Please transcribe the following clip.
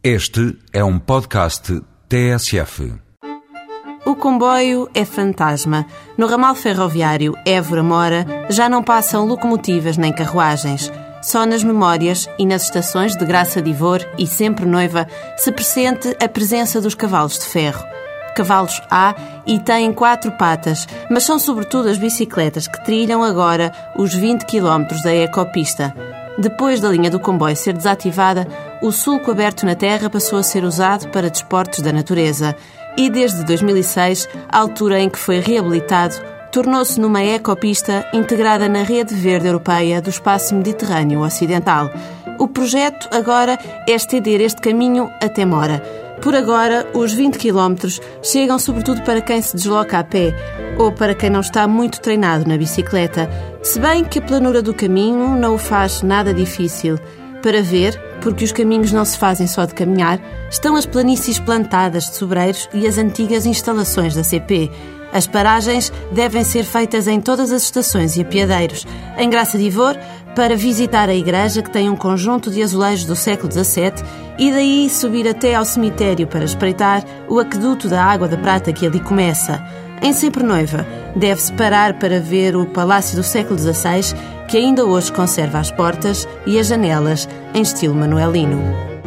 Este é um podcast TSF. O comboio é fantasma. No ramal ferroviário Évora-Mora já não passam locomotivas nem carruagens. Só nas memórias e nas estações de Graça de Ivor e Sempre Noiva se pressente a presença dos cavalos de ferro. Cavalos há e têm quatro patas, mas são sobretudo as bicicletas que trilham agora os 20 km da ecopista. Depois da linha do comboio ser desativada, o sulco aberto na terra passou a ser usado para desportos da natureza e desde 2006, a altura em que foi reabilitado, tornou-se numa ecopista integrada na rede verde europeia do espaço mediterrâneo ocidental. O projeto agora é estender este caminho até Mora. Por agora, os 20 km chegam sobretudo para quem se desloca a pé ou para quem não está muito treinado na bicicleta, se bem que a planura do caminho não o faz nada difícil. Para ver, porque os caminhos não se fazem só de caminhar, estão as planícies plantadas de sobreiros e as antigas instalações da CP. As paragens devem ser feitas em todas as estações e apiadeiros. Em Graça de Ivor, para visitar a igreja que tem um conjunto de azulejos do século XVII e daí subir até ao cemitério para espreitar o aqueduto da Água da Prata que ali começa. Em Sempre Noiva, deve-se parar para ver o Palácio do século XVI, que ainda hoje conserva as portas e as janelas em estilo manuelino.